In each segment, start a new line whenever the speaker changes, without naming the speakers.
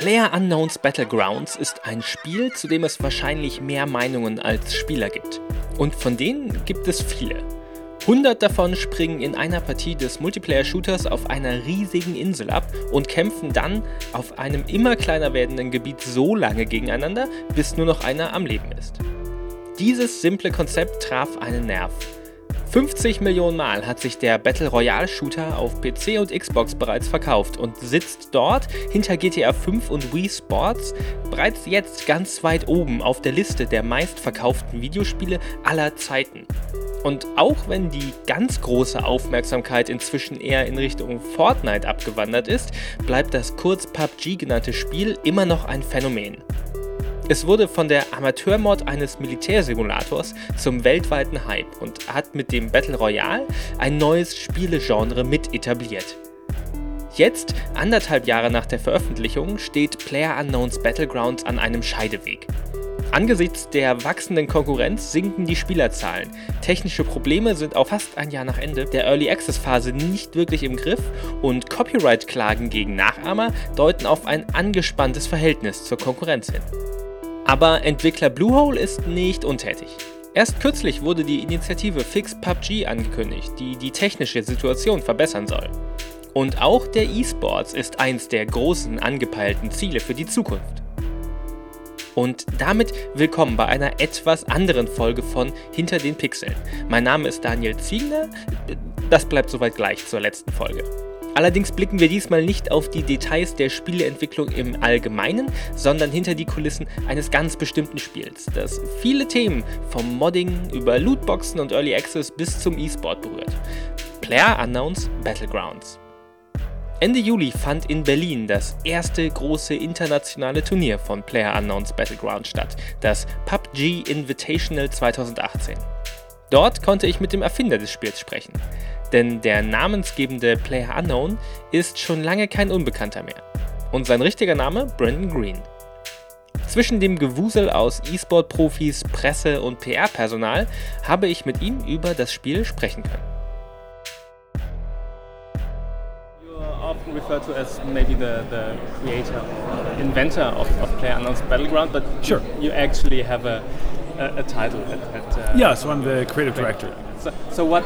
Player Unknowns Battlegrounds ist ein Spiel, zu dem es wahrscheinlich mehr Meinungen als Spieler gibt. Und von denen gibt es viele. 100 davon springen in einer Partie des Multiplayer-Shooters auf einer riesigen Insel ab und kämpfen dann auf einem immer kleiner werdenden Gebiet so lange gegeneinander, bis nur noch einer am Leben ist. Dieses simple Konzept traf einen Nerv. 50 Millionen Mal hat sich der Battle Royale Shooter auf PC und Xbox bereits verkauft und sitzt dort hinter GTA 5 und Wii Sports bereits jetzt ganz weit oben auf der Liste der meistverkauften Videospiele aller Zeiten. Und auch wenn die ganz große Aufmerksamkeit inzwischen eher in Richtung Fortnite abgewandert ist, bleibt das kurz PUBG genannte Spiel immer noch ein Phänomen. Es wurde von der Amateurmod eines Militärsimulators zum weltweiten Hype und hat mit dem Battle Royale ein neues Spielegenre mit etabliert. Jetzt, anderthalb Jahre nach der Veröffentlichung, steht PlayerUnknowns Battlegrounds an einem Scheideweg. Angesichts der wachsenden Konkurrenz sinken die Spielerzahlen. Technische Probleme sind auch fast ein Jahr nach Ende der Early Access Phase nicht wirklich im Griff und Copyright-Klagen gegen Nachahmer deuten auf ein angespanntes Verhältnis zur Konkurrenz hin. Aber Entwickler Bluehole ist nicht untätig. Erst kürzlich wurde die Initiative Fix PUBG angekündigt, die die technische Situation verbessern soll. Und auch der E-Sports ist eins der großen angepeilten Ziele für die Zukunft. Und damit willkommen bei einer etwas anderen Folge von Hinter den Pixeln. Mein Name ist Daniel Ziegner, das bleibt soweit gleich zur letzten Folge. Allerdings blicken wir diesmal nicht auf die Details der Spieleentwicklung im Allgemeinen, sondern hinter die Kulissen eines ganz bestimmten Spiels, das viele Themen vom Modding über Lootboxen und Early Access bis zum E-Sport berührt. Player Unknowns Battlegrounds. Ende Juli fand in Berlin das erste große internationale Turnier von Player Unknowns Battlegrounds statt, das PUBG Invitational 2018. Dort konnte ich mit dem Erfinder des Spiels sprechen denn der namensgebende Player Unknown ist schon lange kein Unbekannter mehr. Und sein richtiger Name Brandon Green. Zwischen dem Gewusel aus E-Sport-Profis, Presse und PR-Personal habe ich mit ihm über das Spiel sprechen können.
often referred to as maybe the, the creator or inventor of, of PlayerUnknown's Battleground, but
sure.
you actually have a, a, a title at, at uh,
yeah, so I'm the creative director.
So, so what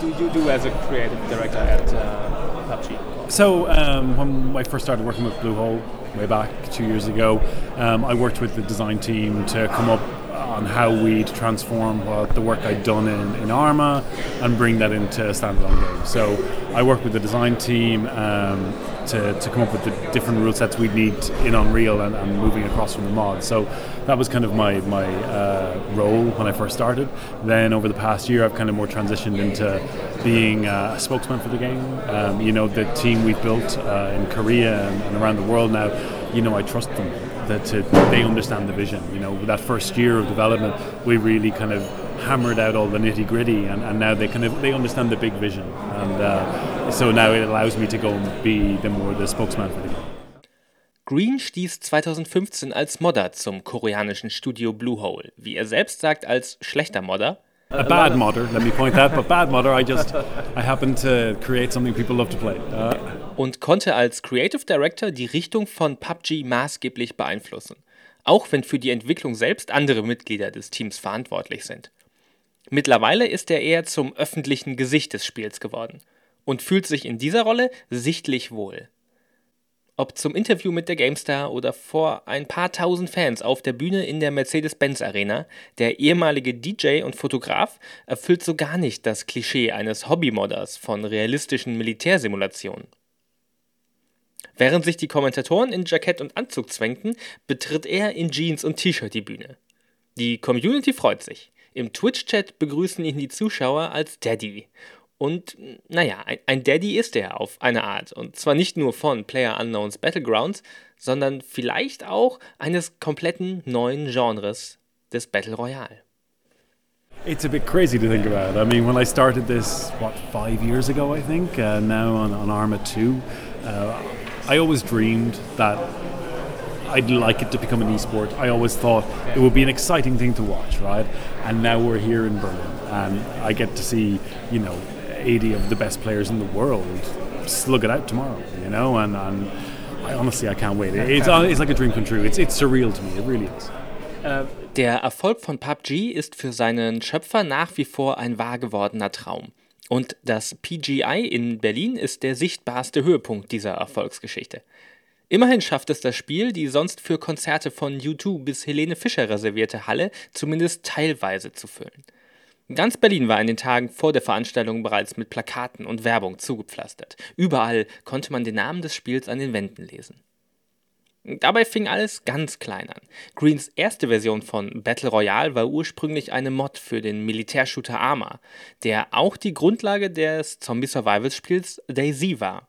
do you do as a creative director at uh, PUBG?
So um, when I first started working with Bluehole way back two years ago, um, I worked with the design team to come up on how we'd transform what the work I'd done in, in Arma and bring that into a standalone game. So I worked with the design team um, to, to come up with the different rule sets we'd need in Unreal and, and moving across from the mod. So that was kind of my, my uh, role when I first started. Then over the past year, I've kind of more transitioned into being a spokesman for the game. Um, you know, the team we've built uh, in Korea and, and around the world now, you know, I trust them that to, they understand the vision. You know, that first year of development, we really kind of hammered out all the nitty gritty, and, and now they kind of they understand the big vision, and uh, so now it allows me to go and be the more the spokesman for the game.
Green stieß 2015 als Modder zum koreanischen Studio Bluehole, wie er selbst sagt, als schlechter Modder.
A bad modder, let me point that, but bad modder, I just, I happen to create something people love to play. Uh,
und konnte als Creative Director die Richtung von PUBG maßgeblich beeinflussen, auch wenn für die Entwicklung selbst andere Mitglieder des Teams verantwortlich sind. Mittlerweile ist er eher zum öffentlichen Gesicht des Spiels geworden und fühlt sich in dieser Rolle sichtlich wohl. Ob zum Interview mit der GameStar oder vor ein paar tausend Fans auf der Bühne in der Mercedes-Benz Arena, der ehemalige DJ und Fotograf erfüllt so gar nicht das Klischee eines Hobbymodders von realistischen Militärsimulationen. Während sich die Kommentatoren in Jackett und Anzug zwängten, betritt er in Jeans und T-Shirt die Bühne. Die Community freut sich. Im Twitch-Chat begrüßen ihn die Zuschauer als Daddy und naja, ein, Daddy ist er auf eine Art. Und zwar nicht nur von Player Unknowns Battlegrounds, sondern vielleicht auch eines kompletten neuen Genres des Battle Royale.
It's a bit crazy to think about. I mean, when I started this, what, five years ago, I think, uh, now on, on Arma 2, uh, I always dreamed that I'd like it to become an esport. I always thought it would be an exciting thing to watch, right? And now we're here in Berlin, and I get to see, you know, 80 of the best players in the world slug it out tomorrow, you know, and, and I honestly, I can't wait. It's, uh, it's like a dream come true. It's, it's surreal to me. It really is.
Der Erfolg von PUBG ist für seinen Schöpfer nach wie vor ein wahr gewordener Traum. Und das PGI in Berlin ist der sichtbarste Höhepunkt dieser Erfolgsgeschichte. Immerhin schafft es das Spiel, die sonst für Konzerte von U2 bis Helene Fischer reservierte Halle zumindest teilweise zu füllen. Ganz Berlin war in den Tagen vor der Veranstaltung bereits mit Plakaten und Werbung zugepflastert. Überall konnte man den Namen des Spiels an den Wänden lesen. Dabei fing alles ganz klein an. Greens erste Version von Battle Royale war ursprünglich eine Mod für den Militärshooter Arma, der auch die Grundlage des Zombie-Survival-Spiels DayZ war.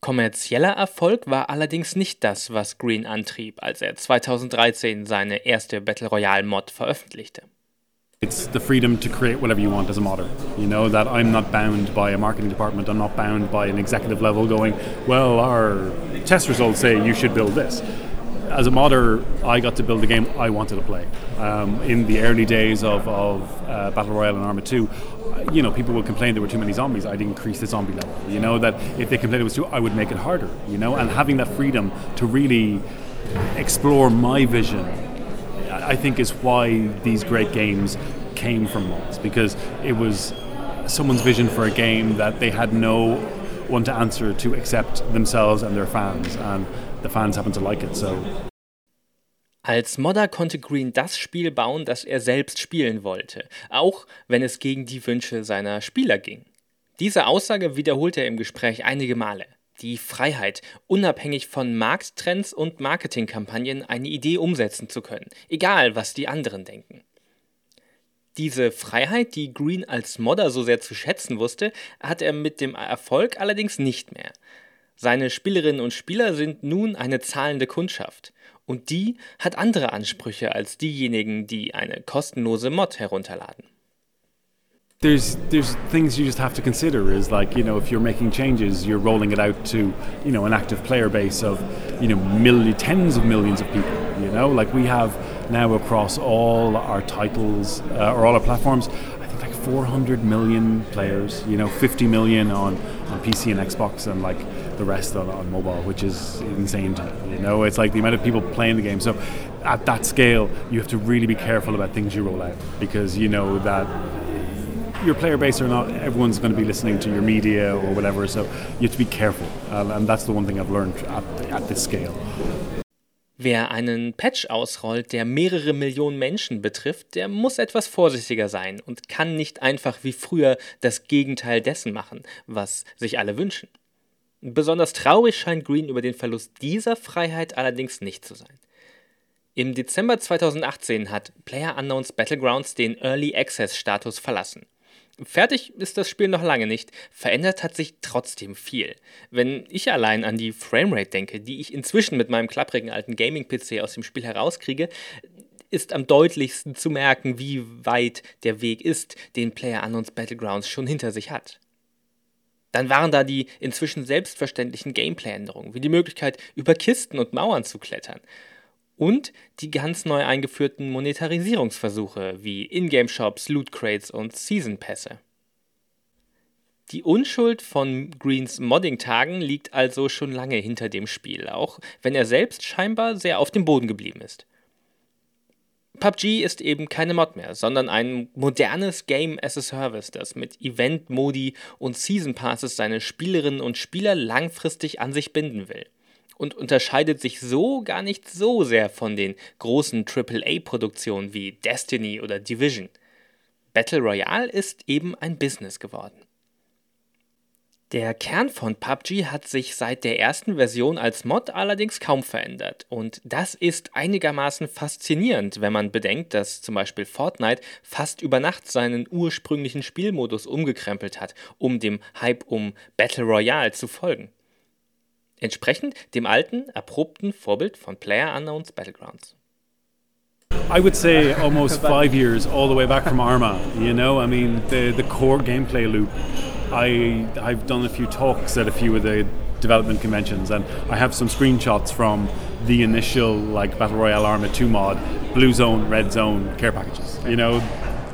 Kommerzieller Erfolg war allerdings nicht das, was Green antrieb, als er 2013 seine erste Battle Royale Mod veröffentlichte.
It's the freedom to create whatever you want as a modder. You know, that I'm not bound by a marketing department, I'm not bound by an executive level going, well, our test results say you should build this. As a modder, I got to build the game I wanted to play. Um, in the early days of, of uh, Battle Royale and Arma 2, you know, people would complain there were too many zombies. I'd increase the zombie level. You know, that if they complained it was too, I would make it harder. You know, and having that freedom to really explore my vision I think is why these great games came from mods because it was someone's vision for a game that they had no one to answer to except themselves and their fans and the fans happen to like it so
Als Modder konnte Green das Spiel bauen, das er selbst spielen wollte, auch wenn es gegen die Wünsche seiner Spieler ging. Diese Aussage wiederholte er im Gespräch einige Male die Freiheit, unabhängig von Markttrends und Marketingkampagnen eine Idee umsetzen zu können, egal was die anderen denken. Diese Freiheit, die Green als Modder so sehr zu schätzen wusste, hat er mit dem Erfolg allerdings nicht mehr. Seine Spielerinnen und Spieler sind nun eine zahlende Kundschaft. Und die hat andere Ansprüche als diejenigen, die eine kostenlose Mod herunterladen.
There's there's things you just have to consider is like you know if you're making changes you're rolling it out to you know an active player base of you know tens of millions of people you know? Like we have now across all our titles uh, or all our platforms I think like 400 million players you know 50 million on on PC and Xbox and like the rest on, on mobile which is insane me you know? It's like the amount of people playing the game. So at that scale you have to really be careful about things you roll out because you know that your player base or not, everyone's going to be listening to your media or whatever. So you have to be careful, uh, and that's the one thing I've learned at, at this scale.
Wer einen Patch ausrollt, der mehrere Millionen Menschen betrifft, der muss etwas vorsichtiger sein und kann nicht einfach wie früher das Gegenteil dessen machen, was sich alle wünschen. Besonders traurig scheint Green über den Verlust dieser Freiheit allerdings nicht zu sein. Im Dezember 2018 hat PlayerUnknown's Battlegrounds den Early Access Status verlassen. Fertig ist das Spiel noch lange nicht, verändert hat sich trotzdem viel. Wenn ich allein an die Framerate denke, die ich inzwischen mit meinem klapprigen alten Gaming-PC aus dem Spiel herauskriege, ist am deutlichsten zu merken, wie weit der Weg ist, den PlayerUnknown's Battlegrounds schon hinter sich hat. Dann waren da die inzwischen selbstverständlichen Gameplay-Änderungen, wie die Möglichkeit, über Kisten und Mauern zu klettern und die ganz neu eingeführten Monetarisierungsversuche wie Ingame-Shops, Loot-Crates und Season-Pässe. Die Unschuld von Greens Modding-Tagen liegt also schon lange hinter dem Spiel, auch wenn er selbst scheinbar sehr auf dem Boden geblieben ist. PUBG ist eben keine Mod mehr, sondern ein modernes Game as a Service, das mit Event-Modi und Season Passes seine Spielerinnen und Spieler langfristig an sich binden will und unterscheidet sich so gar nicht so sehr von den großen AAA-Produktionen wie Destiny oder Division. Battle Royale ist eben ein Business geworden. Der Kern von PUBG hat sich seit der ersten Version als Mod allerdings kaum verändert. Und das ist einigermaßen faszinierend, wenn man bedenkt, dass zum Beispiel Fortnite fast über Nacht seinen ursprünglichen Spielmodus umgekrempelt hat, um dem Hype um Battle Royale zu folgen. Entsprechend dem alten, erprobten Vorbild von PlayerUnknown's Battlegrounds.
I would say almost five years, all the way back from Arma. You know, I mean, the the core gameplay loop. I I've done a few talks at a few of the development conventions, and I have some screenshots from the initial like Battle Royale Arma 2 mod, blue zone, red zone care packages. You know,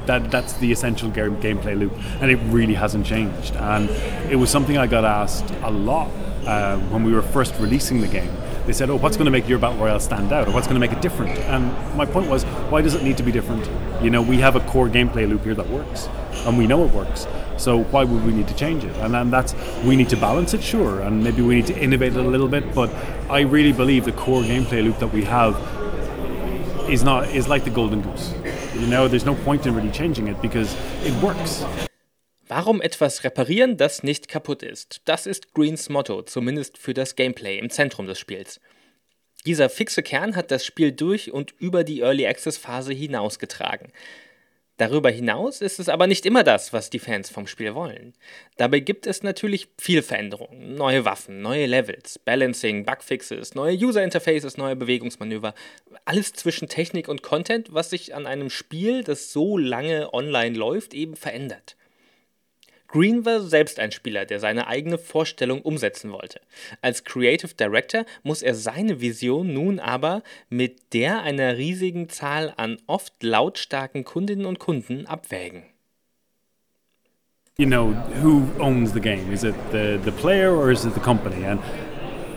that that's the essential game, gameplay loop, and it really hasn't changed. And it was something I got asked a lot uh, when we were first releasing the game, they said, "Oh, what's going to make your battle royale stand out, or what's going to make it different?" And my point was, why does it need to be different? You know, we have a core gameplay loop here that works, and we know it works. So why would we need to change it? And, and that's we need to balance it, sure, and maybe we need to innovate it a little bit. But I really believe the core gameplay loop that we have is not is like the golden goose. You know, there's no point in really changing it because it works.
Warum etwas reparieren, das nicht kaputt ist? Das ist Greens Motto, zumindest für das Gameplay im Zentrum des Spiels. Dieser fixe Kern hat das Spiel durch und über die Early Access Phase hinausgetragen. Darüber hinaus ist es aber nicht immer das, was die Fans vom Spiel wollen. Dabei gibt es natürlich viel Veränderungen, neue Waffen, neue Levels, Balancing, Bugfixes, neue User Interfaces, neue Bewegungsmanöver, alles zwischen Technik und Content, was sich an einem Spiel, das so lange online läuft, eben verändert. Green war selbst ein Spieler, der seine eigene Vorstellung umsetzen wollte. Als Creative Director muss er seine Vision nun aber mit der einer riesigen Zahl an oft lautstarken Kundinnen und Kunden abwägen.
You know, who owns the game? Is it the, the player or is it the company? And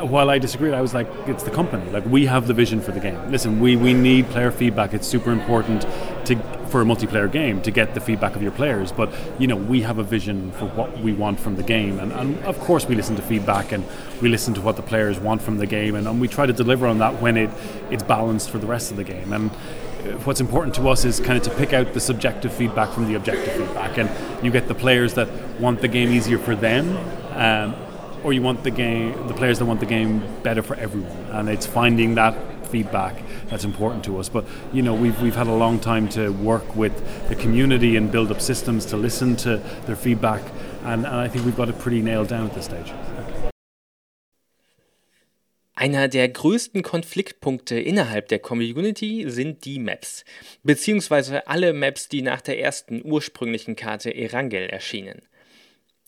while I disagreed, I was like, it's the company. Like we have the vision for the game. Listen, we, we need player feedback. It's super important to for a multiplayer game to get the feedback of your players. But you know, we have a vision for what we want from the game, and, and of course we listen to feedback and we listen to what the players want from the game, and, and we try to deliver on that when it it's balanced for the rest of the game. And what's important to us is kind of to pick out the subjective feedback from the objective feedback, and you get the players that want the game easier for them. Um, or you want the game, the players that want the game better for everyone, and it's finding that feedback that's important to us. But you know, we've we've had a long time to work with the community and build up systems to listen to their feedback, and, and I think we've got it pretty nailed down at this stage.
Einer der größten Konfliktpunkte innerhalb der Community sind die Maps, beziehungsweise alle Maps, die nach der ersten ursprünglichen Karte Erangel erschienen.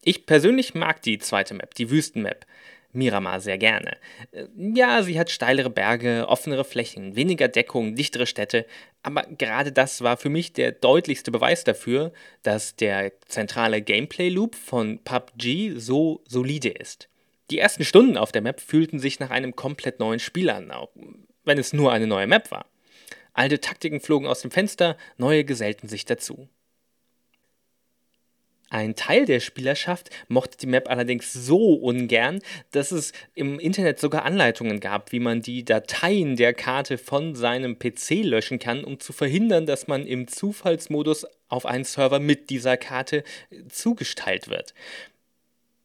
Ich persönlich mag die zweite Map, die Wüstenmap. Miramar sehr gerne. Äh, ja, sie hat steilere Berge, offenere Flächen, weniger Deckung, dichtere Städte, aber gerade das war für mich der deutlichste Beweis dafür, dass der zentrale Gameplay-Loop von PUBG so solide ist. Die ersten Stunden auf der Map fühlten sich nach einem komplett neuen Spiel an, auch wenn es nur eine neue Map war. Alte Taktiken flogen aus dem Fenster, neue gesellten sich dazu. Ein Teil der Spielerschaft mochte die Map allerdings so ungern, dass es im Internet sogar Anleitungen gab, wie man die Dateien der Karte von seinem PC löschen kann, um zu verhindern, dass man im Zufallsmodus auf einen Server mit dieser Karte zugestellt wird.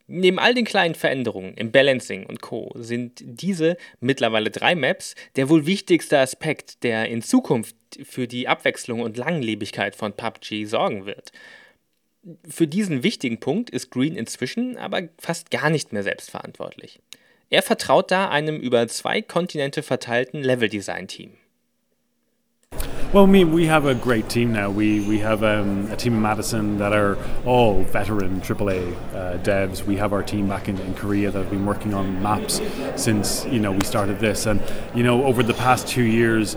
Neben all den kleinen Veränderungen im Balancing und Co. sind diese mittlerweile drei Maps der wohl wichtigste Aspekt, der in Zukunft für die Abwechslung und Langlebigkeit von PUBG sorgen wird. Für diesen wichtigen Punkt ist Green inzwischen aber fast gar nicht mehr selbstverantwortlich. Er vertraut da einem über zwei Kontinente verteilten Level-Design-Team.
Well, me, we have a great team now. We we have um, a team in Madison that are all veteran AAA uh, devs. We have our team back in, in Korea that have been working on maps since you know we started this, and you know over the past two years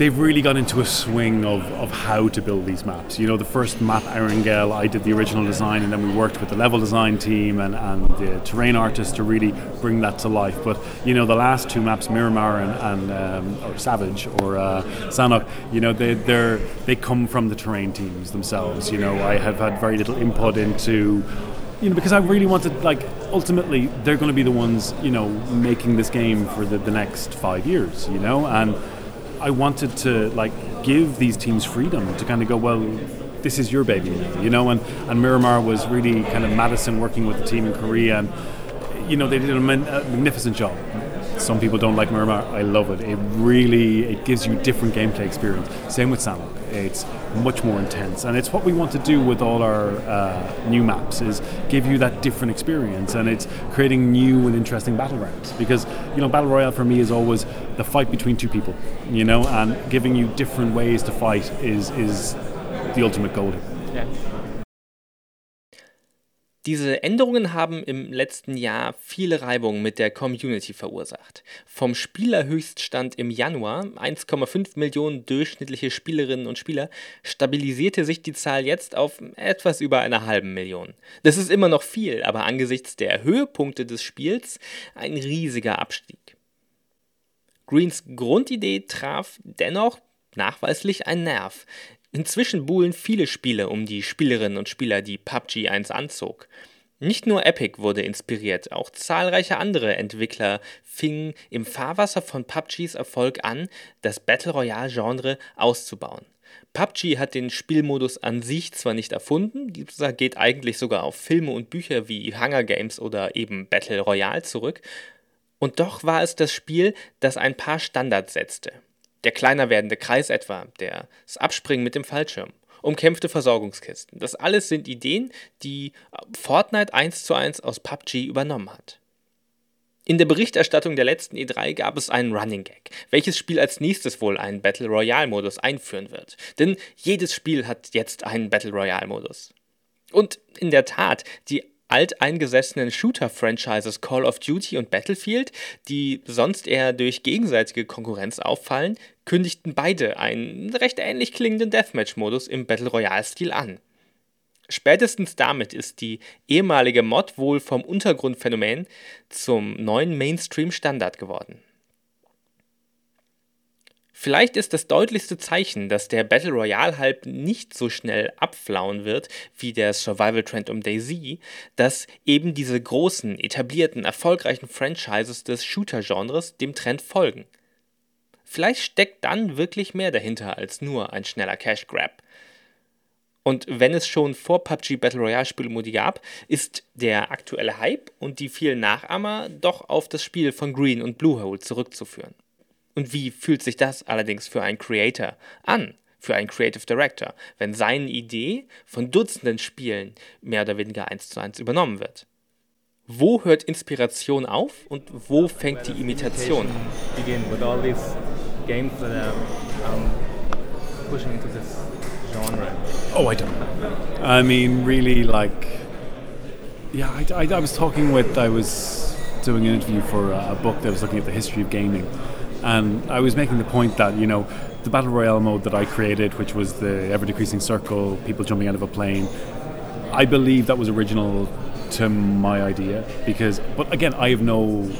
they've really got into a swing of, of how to build these maps. You know, the first map, Erangel, I did the original design, and then we worked with the level design team and, and the terrain artists to really bring that to life. But, you know, the last two maps, Miramar and, and um, or Savage or uh, Sanok, you know, they, they're, they come from the terrain teams themselves. You know, I have had very little input into you know, because I really wanted, like, ultimately, they're going to be the ones, you know, making this game for the, the next five years, you know, and I wanted to like give these teams freedom to kind of go, well, this is your baby, you know. And and Miramar was really kind of Madison working with the team in Korea, and you know they did a, magnificent job. Some people don't like Miramar. I love it. It really it gives you different gameplay experience. Same with Sanok. It's much more intense, and it's what we want to do with all our uh, new maps is give you that different experience, and it's creating new and interesting battlegrounds. Because you know, battle royale for me is always the fight between two people, you know, and giving you different ways to fight is is the ultimate goal.
Yeah.
Diese Änderungen haben im letzten Jahr viele Reibungen mit der Community verursacht. Vom Spielerhöchststand im Januar, 1,5 Millionen durchschnittliche Spielerinnen und Spieler, stabilisierte sich die Zahl jetzt auf etwas über einer halben Million. Das ist immer noch viel, aber angesichts der Höhepunkte des Spiels ein riesiger Abstieg. Greens Grundidee traf dennoch nachweislich einen Nerv. Inzwischen buhlen viele Spiele um die Spielerinnen und Spieler, die PUBG 1 anzog. Nicht nur Epic wurde inspiriert, auch zahlreiche andere Entwickler fingen im Fahrwasser von PUBGs Erfolg an, das Battle Royale-Genre auszubauen. PUBG hat den Spielmodus an sich zwar nicht erfunden, dieser geht eigentlich sogar auf Filme und Bücher wie Hunger Games oder eben Battle Royale zurück, und doch war es das Spiel, das ein paar Standards setzte. Der kleiner werdende Kreis etwa, das Abspringen mit dem Fallschirm, umkämpfte Versorgungskisten. Das alles sind Ideen, die Fortnite 1 zu 1 aus PUBG übernommen hat. In der Berichterstattung der letzten E3 gab es einen Running Gag, welches Spiel als nächstes wohl einen Battle Royale Modus einführen wird. Denn jedes Spiel hat jetzt einen Battle Royale Modus. Und in der Tat, die alteingesessenen Shooter-Franchises Call of Duty und Battlefield, die sonst eher durch gegenseitige Konkurrenz auffallen, kündigten beide einen recht ähnlich klingenden Deathmatch-Modus im Battle Royale-Stil an. Spätestens damit ist die ehemalige Mod wohl vom Untergrundphänomen zum neuen Mainstream-Standard geworden. Vielleicht ist das deutlichste Zeichen, dass der Battle Royale Hype nicht so schnell abflauen wird wie der Survival Trend um Daisy, dass eben diese großen, etablierten, erfolgreichen Franchises des Shooter-Genres dem Trend folgen. Vielleicht steckt dann wirklich mehr dahinter als nur ein schneller Cash Grab. Und wenn es schon vor PUBG Battle Royale Spielmodi gab, ist der aktuelle Hype und die vielen Nachahmer doch auf das Spiel von Green und Bluehole zurückzuführen. Und wie fühlt sich das allerdings für einen Creator an, für einen Creative Director, wenn seine Idee von Dutzenden Spielen mehr oder weniger eins zu eins übernommen wird? Wo hört Inspiration auf und wo fängt die Imitation?
Genre. Oh, I don't know. I mean, really, like, yeah, I, I, I was talking with, I was doing an interview for a book that was looking at the history of gaming. And I was making the point that, you know, the Battle Royale mode that I created, which was the ever decreasing circle, people jumping out of a plane, I believe that was original to my idea because, but again, I have no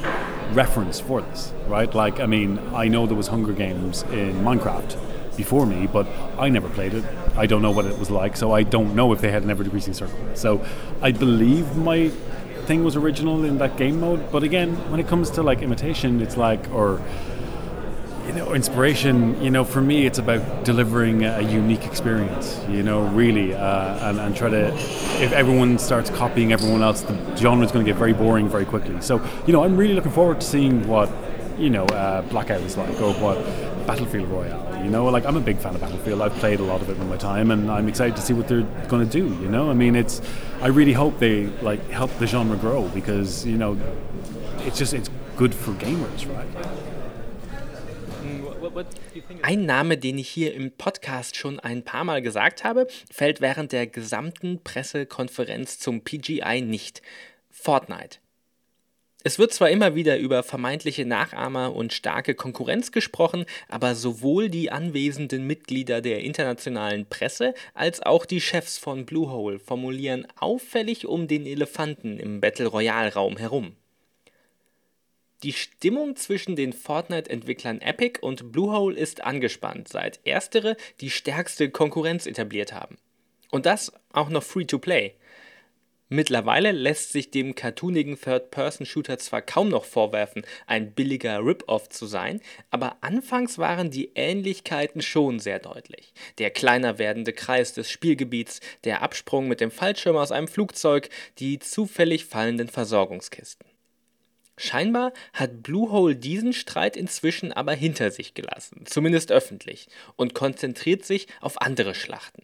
reference for this, right? Like, I mean, I know there was Hunger Games in Minecraft before me, but I never played it. I don't know what it was like, so I don't know if they had an ever decreasing circle. So I believe my thing was original in that game mode, but again, when it comes to like imitation, it's like, or you know, inspiration, you know, for me, it's about delivering a unique experience, you know, really, uh, and, and try to, if everyone starts copying everyone else, the genre is going to get very boring very quickly. So, you know, I'm really looking forward to seeing what, you know, uh, Blackout is like or what Battlefield Royale, you know, like I'm a big fan of Battlefield. I've played a lot of it in my time and I'm excited to see what they're going to do, you know? I mean, it's, I really hope they, like, help the genre grow because, you know, it's just, it's good for gamers, right?
Ein Name, den ich hier im Podcast schon ein paar Mal gesagt habe, fällt während der gesamten Pressekonferenz zum PGI nicht. Fortnite. Es wird zwar immer wieder über vermeintliche Nachahmer und starke Konkurrenz gesprochen, aber sowohl die anwesenden Mitglieder der internationalen Presse als auch die Chefs von Bluehole formulieren auffällig um den Elefanten im Battle Royale Raum herum. Die Stimmung zwischen den Fortnite-Entwicklern Epic und Bluehole ist angespannt, seit erstere die stärkste Konkurrenz etabliert haben. Und das auch noch free-to-play. Mittlerweile lässt sich dem cartoonigen Third-Person-Shooter zwar kaum noch vorwerfen, ein billiger Rip-Off zu sein, aber anfangs waren die Ähnlichkeiten schon sehr deutlich. Der kleiner werdende Kreis des Spielgebiets, der Absprung mit dem Fallschirm aus einem Flugzeug, die zufällig fallenden Versorgungskisten. Scheinbar hat Bluehole diesen Streit inzwischen aber hinter sich gelassen, zumindest öffentlich, und konzentriert sich auf andere Schlachten.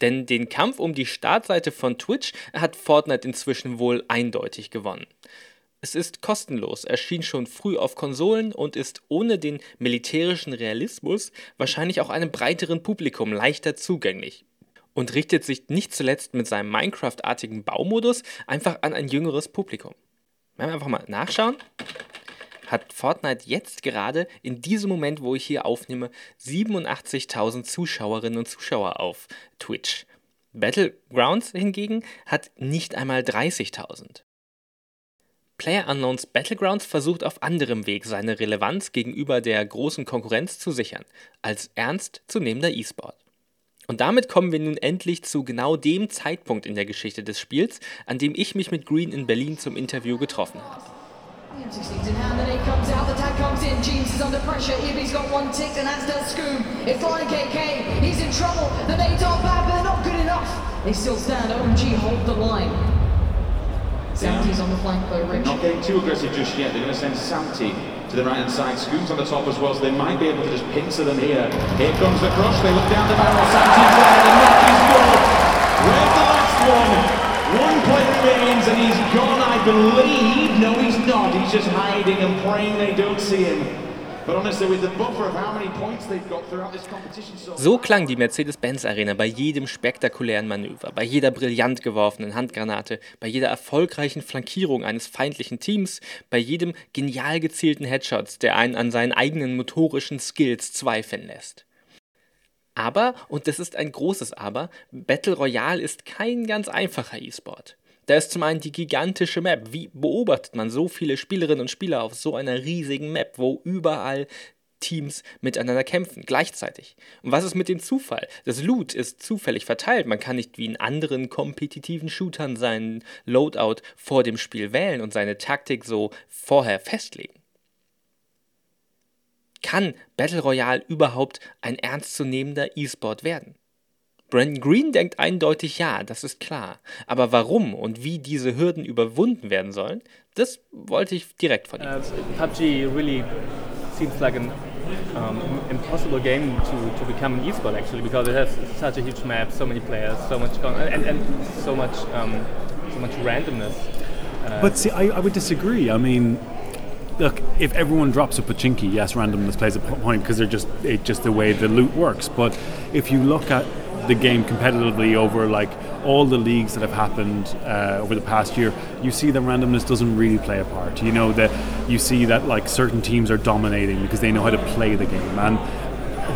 Denn den Kampf um die Startseite von Twitch hat Fortnite inzwischen wohl eindeutig gewonnen. Es ist kostenlos, erschien schon früh auf Konsolen und ist ohne den militärischen Realismus wahrscheinlich auch einem breiteren Publikum leichter zugänglich. und richtet sich nicht zuletzt mit seinem Minecraft-artigen Baumodus einfach an ein jüngeres Publikum. Wenn wir einfach mal nachschauen, hat Fortnite jetzt gerade in diesem Moment, wo ich hier aufnehme, 87.000 Zuschauerinnen und Zuschauer auf Twitch. Battlegrounds hingegen hat nicht einmal 30.000. PlayerUnknowns Battlegrounds versucht auf anderem Weg seine Relevanz gegenüber der großen Konkurrenz zu sichern, als ernstzunehmender E-Sport. Und damit kommen wir nun endlich zu genau dem Zeitpunkt in der Geschichte des Spiels, an dem ich mich mit Green in Berlin zum Interview getroffen habe. They still stand. OMG hold the line. Samty's on the flank by Rich. Not getting too aggressive just yet. They're going to send Samty to the right-hand side. Scoot on the top as well, so they might be able to just pincer them here. Here comes the crush. They look down the barrel. Samty's there. The knock is good. Where's the last one? One play remains and he's gone, I believe. No, he's not. He's just hiding and praying they don't see him. So klang die Mercedes-Benz Arena bei jedem spektakulären Manöver, bei jeder brillant geworfenen Handgranate, bei jeder erfolgreichen Flankierung eines feindlichen Teams, bei jedem genial gezielten Headshots, der einen an seinen eigenen motorischen Skills zweifeln lässt. Aber, und das ist ein großes Aber, Battle Royale ist kein ganz einfacher E-Sport. Da ist zum einen die gigantische Map. Wie beobachtet man so viele Spielerinnen und Spieler auf so einer riesigen Map, wo überall Teams miteinander kämpfen, gleichzeitig. Und was ist mit dem Zufall? Das Loot ist zufällig verteilt. Man kann nicht wie in anderen kompetitiven Shootern seinen Loadout vor dem Spiel wählen und seine Taktik so vorher festlegen. Kann Battle Royale überhaupt ein ernstzunehmender E-Sport werden? Brandon Green denkt eindeutig ja, das ist klar. Aber warum und wie diese Hürden überwunden werden sollen, das wollte ich direkt von ihm. Uh,
PUBG really seems like an um, impossible game to, to become an esport actually because it has such a huge map, so many players, so much and, and so much um, so much randomness.
Uh, but see, I, I would disagree. I mean, look, if everyone drops a pachinki, yes, randomness plays a point because they're just it's just the way the loot works. But if you look at the game competitively over like all the leagues that have happened uh, over the past year, you see that randomness doesn't really play a part. You know that you see that like certain teams are dominating because they know how to play the game and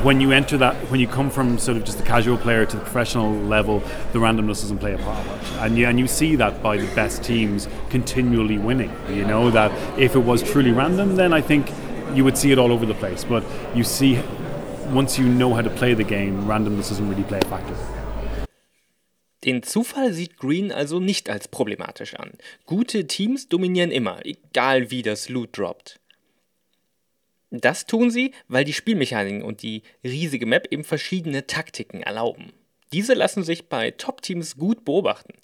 when you enter that, when you come from sort of just the casual player to the professional level, the randomness doesn't play a part. And you, and you see that by the best teams continually winning. You know that if it was truly random, then I think you would see it all over the place. But you see once you know how to play the game, randomness doesn't really play a factor.
Den Zufall sieht Green also nicht als problematisch an. Gute Teams dominieren immer, egal wie das Loot droppt. Das tun sie, weil die Spielmechaniken und die riesige Map eben verschiedene Taktiken erlauben. Diese lassen sich bei Top-Teams gut beobachten,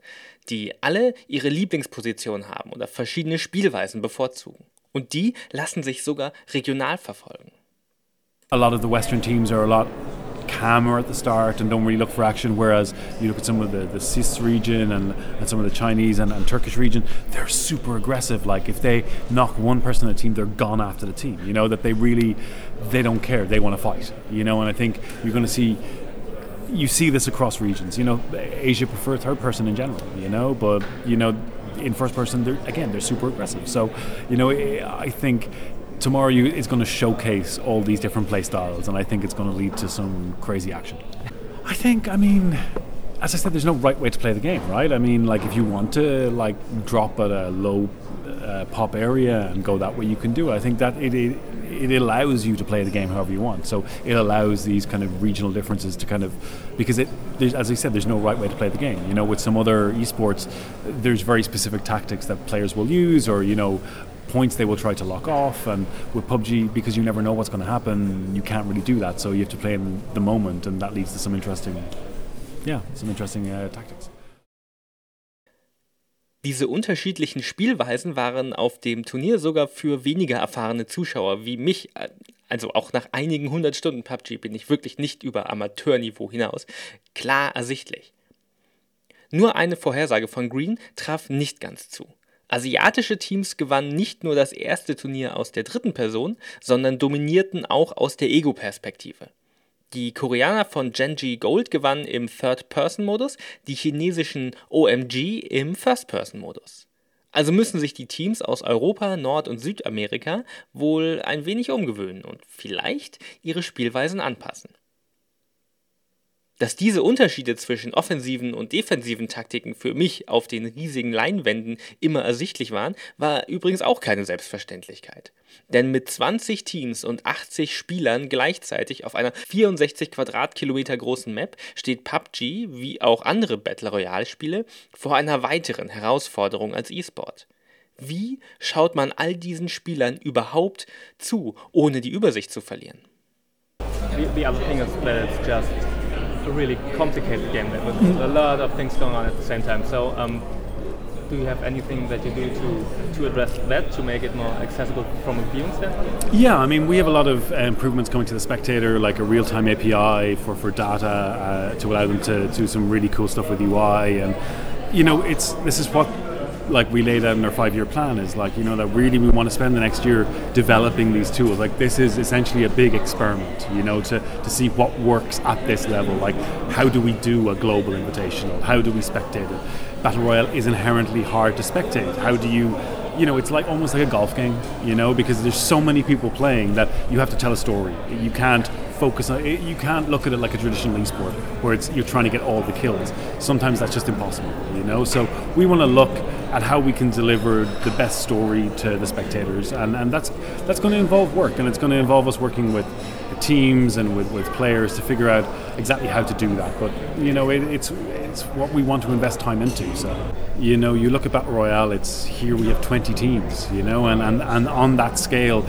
die alle ihre Lieblingsposition haben oder verschiedene Spielweisen bevorzugen. Und die lassen sich sogar regional verfolgen.
A lot of the Western teams are a lot calmer at the start and don't really look for action. Whereas you look at some of the, the CIS region and, and some of the Chinese and, and, Turkish region, they're super aggressive. Like if they knock one person on the team, they're gone after the team. You know that they really they don't care. They want to fight. You know, and I think you're going to see. You see this across regions. You know, Asia prefer third person in general. You know, but you know, in first person, they're again they're super aggressive. So, you know, I think tomorrow you, it's going to showcase all these different play styles, and I think it's going to lead to some crazy action. I think, I mean, as I said, there's no right way to play the game, right? I mean, like if you want to like drop at a low uh, pop area and go that way, you can do it. I think that it, it it allows you to play the game however you want. So it allows these kind of regional differences to kind of because it as I said, there's no right way to play the game. You know, with some other esports, there's very specific tactics that players will use, or you know, points they will try to lock off. And with PUBG, because you never know what's going to happen, you can't really do that. So you have to play in the moment, and that leads to some interesting, yeah, some interesting uh, tactics.
Diese unterschiedlichen Spielweisen waren auf dem Turnier sogar für weniger erfahrene Zuschauer wie mich, also auch nach einigen hundert Stunden PUBG bin ich wirklich nicht über Amateurniveau hinaus, klar ersichtlich. Nur eine Vorhersage von Green traf nicht ganz zu. Asiatische Teams gewannen nicht nur das erste Turnier aus der dritten Person, sondern dominierten auch aus der Ego-Perspektive. Die Koreaner von Genji Gold gewannen im Third-Person-Modus, die chinesischen OMG im First-Person-Modus. Also müssen sich die Teams aus Europa, Nord- und Südamerika wohl ein wenig umgewöhnen und vielleicht ihre Spielweisen anpassen. Dass diese Unterschiede zwischen offensiven und defensiven Taktiken für mich auf den riesigen Leinwänden immer ersichtlich waren, war übrigens auch keine Selbstverständlichkeit. Denn mit 20 Teams und 80 Spielern gleichzeitig auf einer 64 Quadratkilometer großen Map steht PUBG, wie auch andere Battle Royale Spiele, vor einer weiteren Herausforderung als E-Sport. Wie schaut man all diesen Spielern überhaupt zu, ohne die Übersicht zu verlieren?
The, the a really complicated game with a lot of things going on at the same time. So, um, do you have anything that you do to, to address that to make it more accessible from a viewing standpoint?
Yeah, I mean, we have a lot of uh, improvements coming to the spectator, like a real time API for, for data uh, to allow them to do some really cool stuff with UI. And, you know, it's this is what like we laid out in our five year plan is like you know that really we want to spend the next year developing these tools like this is essentially a big experiment you know to, to see what works at this level like how do we do a global invitational how do we spectate it battle royale is inherently hard to spectate how do you you know it's like almost like a golf game you know because there's so many people playing that you have to tell a story you can't focus on it. You can't look at it like a traditional esport where it's you're trying to get all the kills. Sometimes that's just impossible, you know. So we want to look at how we can deliver the best story to the spectators, and, and that's that's going to involve work, and it's going to involve us working with teams and with, with players to figure out exactly how to do that. But you know, it, it's it's what we want to invest time into. So you know, you look at Battle Royale. It's here we have 20 teams, you know, and, and, and on that scale,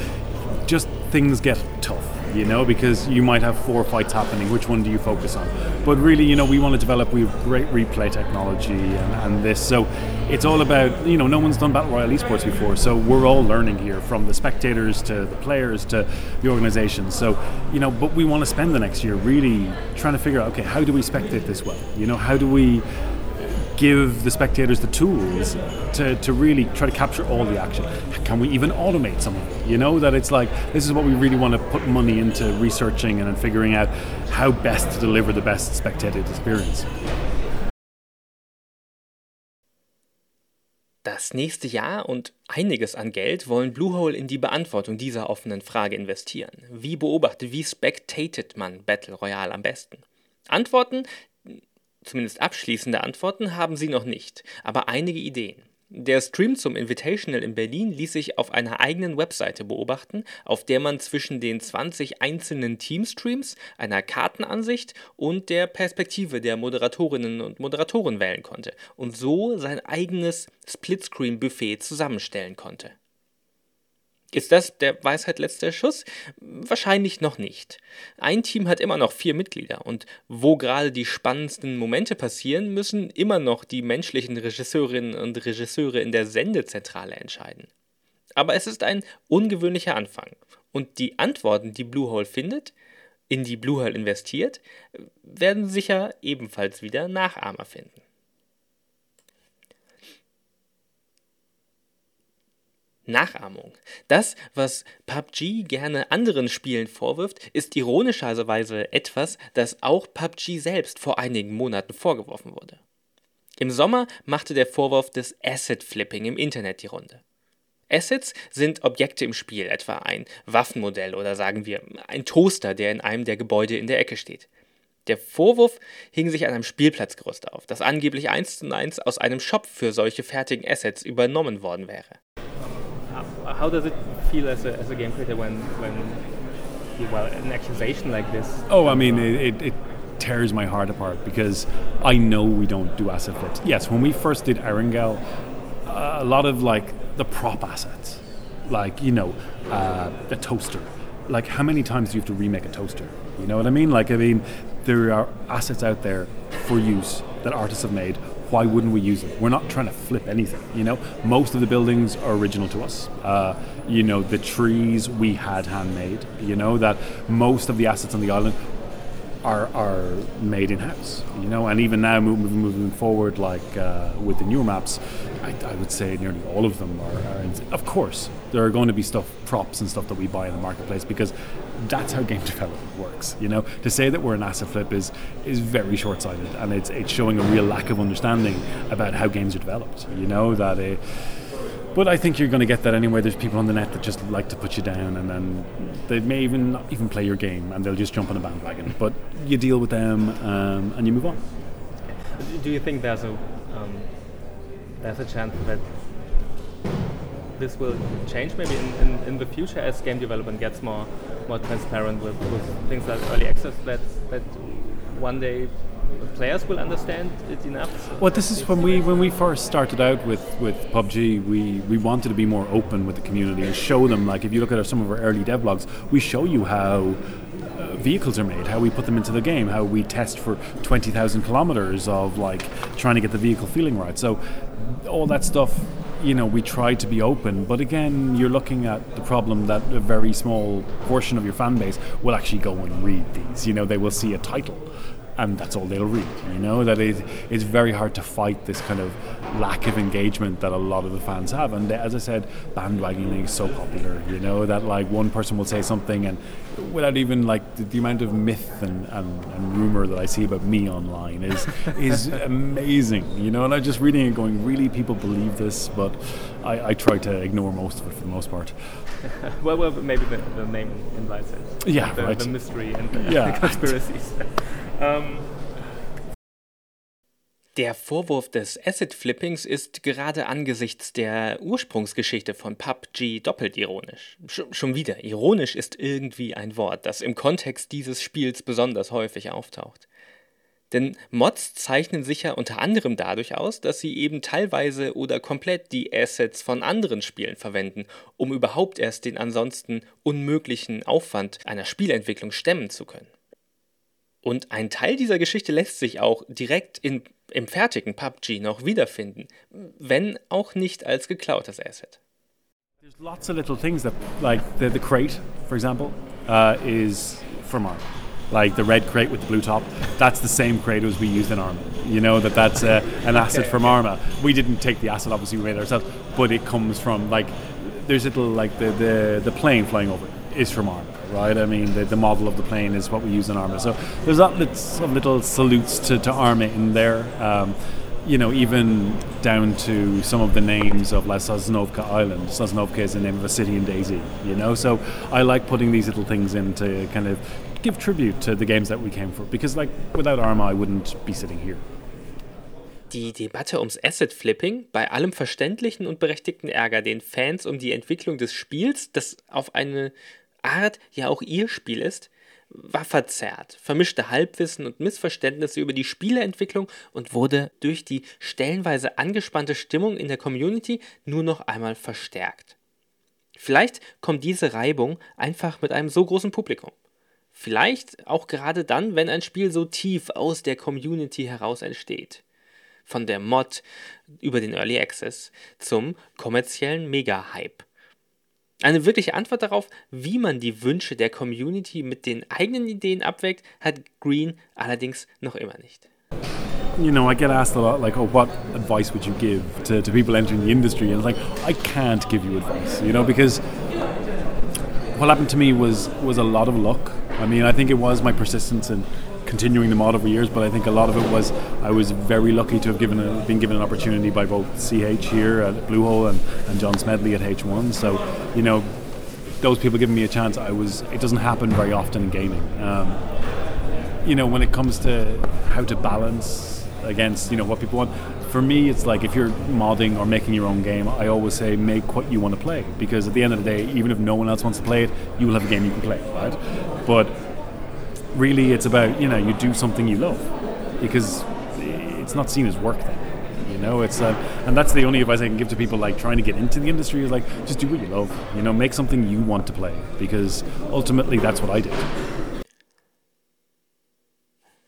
just things get tough you know, because you might have four fights happening. Which one do you focus on? But really, you know, we want to develop. We have great replay technology and, and this, so it's all about you know, no one's done battle royale esports before, so we're all learning here from the spectators to the players to the organizations. So you know, but we want to spend the next year really trying to figure out, okay, how do we spectate this well? You know, how do we give the spectators the tools to, to really try to capture all the action. Can we even automate some of it? You know, that it's like this is what we really want to put money into researching and figuring out how best to deliver the best spectator experience.
Das nächste Jahr und einiges an Geld wollen Bluehole in die Beantwortung dieser offenen Frage investieren. Wie beobachtet, wie spectatet man Battle Royale am besten? Antworten, Zumindest abschließende Antworten haben sie noch nicht, aber einige Ideen. Der Stream zum Invitational in Berlin ließ sich auf einer eigenen Webseite beobachten, auf der man zwischen den 20 einzelnen Teamstreams, einer Kartenansicht und der Perspektive der Moderatorinnen und Moderatoren wählen konnte und so sein eigenes Splitscreen-Buffet zusammenstellen konnte. Ist das der Weisheit letzter Schuss? Wahrscheinlich noch nicht. Ein Team hat immer noch vier Mitglieder und wo gerade die spannendsten Momente passieren, müssen immer noch die menschlichen Regisseurinnen und Regisseure in der Sendezentrale entscheiden. Aber es ist ein ungewöhnlicher Anfang und die Antworten, die Bluehole findet, in die Bluehole investiert, werden sicher ebenfalls wieder Nachahmer finden. Nachahmung. Das, was PUBG gerne anderen Spielen vorwirft, ist ironischerweise etwas, das auch PUBG selbst vor einigen Monaten vorgeworfen wurde. Im Sommer machte der Vorwurf des Asset Flipping im Internet die Runde. Assets sind Objekte im Spiel, etwa ein Waffenmodell oder sagen wir ein Toaster, der in einem der Gebäude in der Ecke steht. Der Vorwurf hing sich an einem Spielplatzgerüst auf, das angeblich eins zu eins aus einem Shop für solche fertigen Assets übernommen worden wäre.
How does it feel as a, as a game creator when when well an accusation like this?
Oh, I mean, it, it, it tears my heart apart because I know we don't do asset flips. Yes, when we first did Erangel, uh, a lot of like the prop assets, like you know, uh, the toaster. Like, how many times do you have to remake a toaster? You know what I mean? Like, I mean, there are assets out there for use that artists have made why wouldn't we use it? We're not trying to flip anything, you know. Most of the buildings are original to us. Uh, you know, the trees we had handmade. You know that most of the assets on the island are, are made in house, you know. And even now, moving, moving forward, like uh, with the newer maps, I, I, would say nearly all of them are, are of course, there are going to be stuff, props and stuff that we buy in the marketplace because that's how game development works. You know, to say that we're an asset flip is is very short sighted, and it's it's showing a real lack of understanding about how games are developed. You know that. Uh, but I think you're going to get that anyway. There's people on the net that just like to put you down, and then they may even not even play your game, and they'll just jump on a bandwagon. But you deal with them, um, and you move on.
Do you think there's a um, there's a chance that this will change maybe in, in, in, the future as game development gets more more transparent with, with things like early access that that one day players will understand it enough?
Well, this is when we when we first started out with, with PUBG, we, we wanted to be more open with the community and show them. Like, if you look at our, some of our early devlogs, we show you how uh, vehicles are made, how we put them into the game, how we test for 20,000 kilometers of like trying to get the vehicle feeling right. So, all that stuff, you know, we try to be open. But again, you're looking at the problem that a very small portion of your fan base will actually go and read these. You know, they will see a title and that's all they'll read. You know that it, it's very hard to fight this kind of lack of engagement that a lot of the fans have. And as I said, bandwagoning is so popular. You know that like one person will say something, and without even like the, the amount of myth and, and, and, rumor that I see about me online is is amazing. You know, and I'm just reading it, going, really, people believe this, but I, I try to ignore most of it for the most part.
well, well, maybe the, the name invites it.
Yeah,
the,
right.
the mystery and the yeah. conspiracies.
Ähm der Vorwurf des Asset-Flippings ist gerade angesichts der Ursprungsgeschichte von PUBG doppelt ironisch. Sch schon wieder, ironisch ist irgendwie ein Wort, das im Kontext dieses Spiels besonders häufig auftaucht. Denn Mods zeichnen sich ja unter anderem dadurch aus, dass sie eben teilweise oder komplett die Assets von anderen Spielen verwenden, um überhaupt erst den ansonsten unmöglichen Aufwand einer Spielentwicklung stemmen zu können. Und ein Teil dieser Geschichte lässt sich auch direkt in, im fertigen PUBG noch wiederfinden, wenn auch nicht als geklautes Asset.
There's lots of little things that, like the, the crate, for example, uh, is from Arma. Like the red crate with the blue top, that's the same crate as we used in Arma. You know that that's uh, an asset from Arma. We didn't take the asset, obviously we made it ourselves, but it comes from like there's little like the the, the plane flying over is from Arma right? I mean, the, the model of the plane is what we use in Arma. So there's lots of little salutes to, to Arma in there. Um, you know, even down to some of the names of La Sosnovka Island. Sosnovka is the name of a city in Daisy, you know? So I like putting these little things in to kind of give tribute to the games that we came for. Because, like, without Arma, I wouldn't be sitting here.
Die Debatte ums Asset Flipping, bei allem verständlichen und berechtigten Ärger den Fans um die Entwicklung des Spiels, das auf eine Art ja auch ihr Spiel ist, war verzerrt, vermischte Halbwissen und Missverständnisse über die Spieleentwicklung und wurde durch die stellenweise angespannte Stimmung in der Community nur noch einmal verstärkt. Vielleicht kommt diese Reibung einfach mit einem so großen Publikum. Vielleicht auch gerade dann, wenn ein Spiel so tief aus der Community heraus entsteht. Von der Mod über den Early Access zum kommerziellen Mega-Hype. Eine wirkliche Antwort darauf, wie man die Wünsche der Community mit den eigenen Ideen abwägt, hat Green allerdings noch immer nicht.
You know, I get asked a lot, like, oh, what advice would you give to, to people entering the industry? And it's like, I can't give you advice, you know, because what happened to me was was a lot of luck. I mean, I think it was my persistence and continuing the mod over years, but I think a lot of it was I was very lucky to have given a, been given an opportunity by both CH here at Bluehole and, and John Smedley at H1. So, you know, those people giving me a chance, I was. It doesn't happen very often in gaming. Um, you know, when it comes to how to balance against you know what people want. For me, it's like if you're modding or making your own game, I always say make what you want to play because at the end of the day, even if no one else wants to play it, you will have a game you can play, right? But really it's about you know you do something you love because it's not seen as work then you know? It's uh, and that's the only advice i can give to people like trying to get into the industry is like just do what you love you know make something you want to play because ultimately that's what i did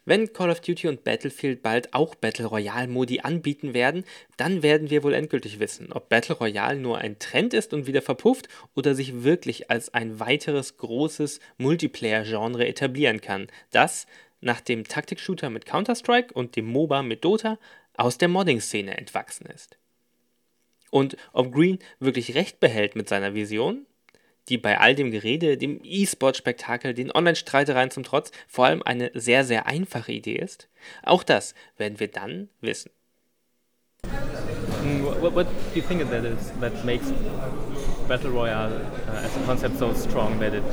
Wenn Call of Duty und Battlefield bald auch Battle Royale Modi anbieten werden, dann werden wir wohl endgültig wissen, ob Battle Royale nur ein Trend ist und wieder verpufft oder sich wirklich als ein weiteres großes Multiplayer-Genre etablieren kann, das, nach dem Taktik-Shooter mit Counter-Strike und dem MOBA mit Dota aus der Modding-Szene entwachsen ist. Und ob Green wirklich recht behält mit seiner Vision, die bei all dem Gerede, dem E-Sport-Spektakel, den Online-Streitereien zum Trotz vor allem eine sehr, sehr einfache Idee ist, auch das werden wir dann wissen.
Mm, what, what do you think that is that makes battle royale uh, as a concept so strong that it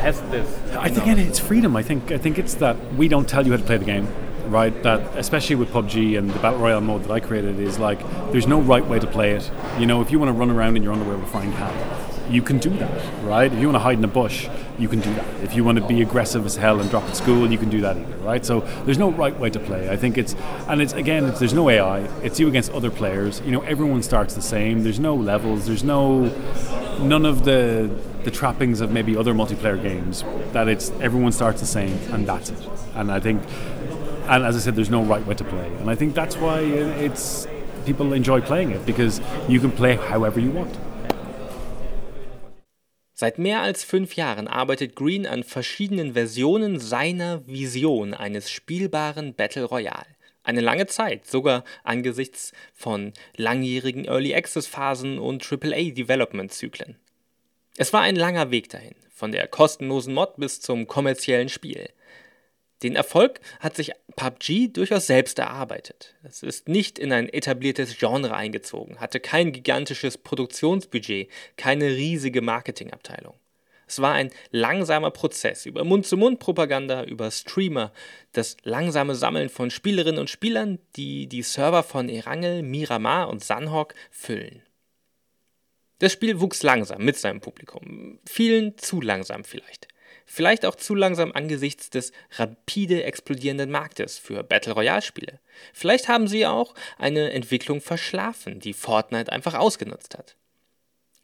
has this?
I think know, it's freedom. I think I think it's that we don't tell you how to play the game right? That especially with PUBG and the battle royale mode that I created is like there's no right way to play it. You know, if you want to run around in your underwear with a frying pan, you can do that, right? If you want to hide in a bush, you can do that. If you want to be aggressive as hell and drop at school, you can do that either, right? So there's no right way to play. I think it's and it's again, it's, there's no AI. It's you against other players. You know, everyone starts the same. There's no levels. There's no none of the the trappings of maybe other multiplayer games. That it's everyone starts the same and that's it. And I think and as I said, there's no right way to play, and I think that's why uh, it's people enjoy playing it because you can play however you want.
Seit mehr als fünf Jahren arbeitet Green an verschiedenen Versionen seiner Vision eines spielbaren Battle Royale. Eine lange Zeit, sogar angesichts von langjährigen Early Access Phasen und AAA Development Zyklen. Es war ein langer Weg dahin, von der kostenlosen Mod bis zum kommerziellen Spiel. Den Erfolg hat sich PUBG durchaus selbst erarbeitet. Es ist nicht in ein etabliertes Genre eingezogen, hatte kein gigantisches Produktionsbudget, keine riesige Marketingabteilung. Es war ein langsamer Prozess über Mund-zu-Mund-Propaganda, über Streamer, das langsame Sammeln von Spielerinnen und Spielern, die die Server von Erangel, Miramar und Sunhawk füllen. Das Spiel wuchs langsam mit seinem Publikum, vielen zu langsam vielleicht. Vielleicht auch zu langsam angesichts des rapide explodierenden Marktes für Battle Royale Spiele. Vielleicht haben sie auch eine Entwicklung verschlafen, die Fortnite einfach ausgenutzt hat.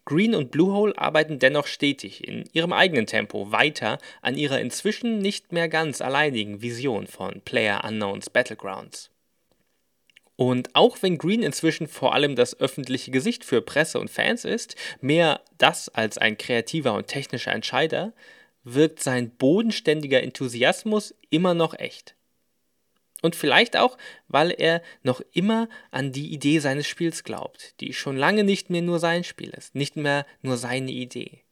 Green und Bluehole arbeiten dennoch stetig in ihrem eigenen Tempo weiter an ihrer inzwischen nicht mehr ganz alleinigen Vision von Player Unknowns Battlegrounds. Und auch wenn Green inzwischen vor allem das öffentliche Gesicht für Presse und Fans ist, mehr das als ein kreativer und technischer Entscheider, wirkt sein bodenständiger Enthusiasmus immer noch echt. Und vielleicht auch, weil er noch immer an die Idee seines Spiels glaubt, die schon lange nicht mehr nur sein Spiel ist, nicht mehr nur seine Idee.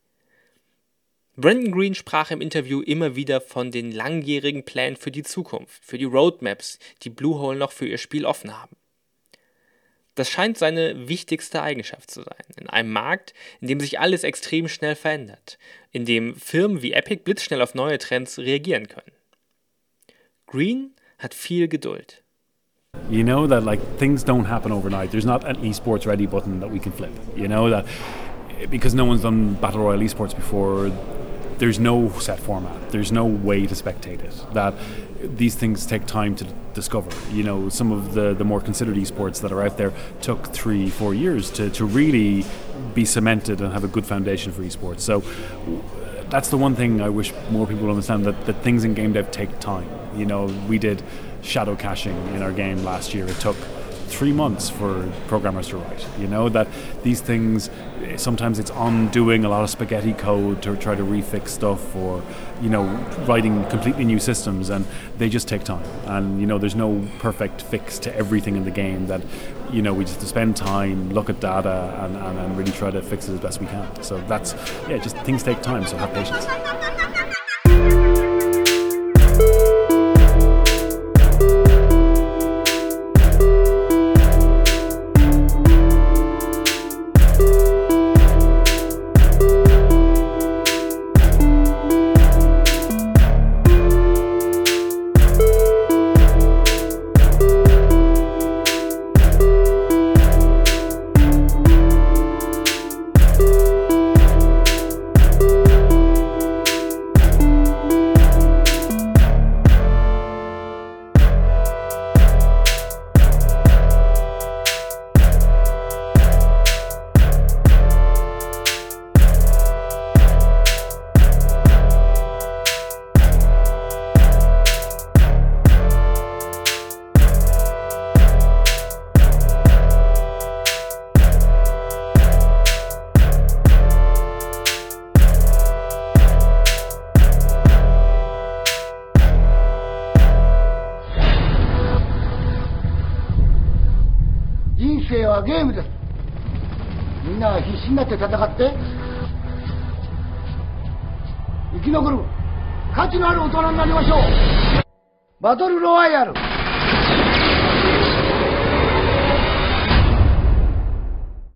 Brandon Green sprach im Interview immer wieder von den langjährigen Plänen für die Zukunft, für die Roadmaps, die Bluehole noch für ihr Spiel offen haben. Das scheint seine wichtigste Eigenschaft zu sein. In einem Markt, in dem sich alles extrem schnell verändert, in dem Firmen wie Epic blitzschnell auf neue Trends reagieren können. Green hat viel Geduld.
You know that like things don't happen overnight. There's not an esports ready button that we can flip. You know that because no one's done battle royale esports before, there's no set format. There's no way to spectate it. That these things take time to discover. You know, some of the, the more considered esports that are out there took three, four years to, to really be cemented and have a good foundation for esports. So that's the one thing I wish more people understand that, that things in game dev take time. You know, we did shadow caching in our game last year. It took three months for programmers to write. You know that these things sometimes it's undoing a lot of spaghetti code to try to refix stuff, or you know writing completely new systems, and they just take time. And you know there's no perfect fix to everything in the game. That you know we just spend time, look at data, and, and, and really try to fix it as best we can. So that's yeah, just things take time. So have patience.
badr Royal.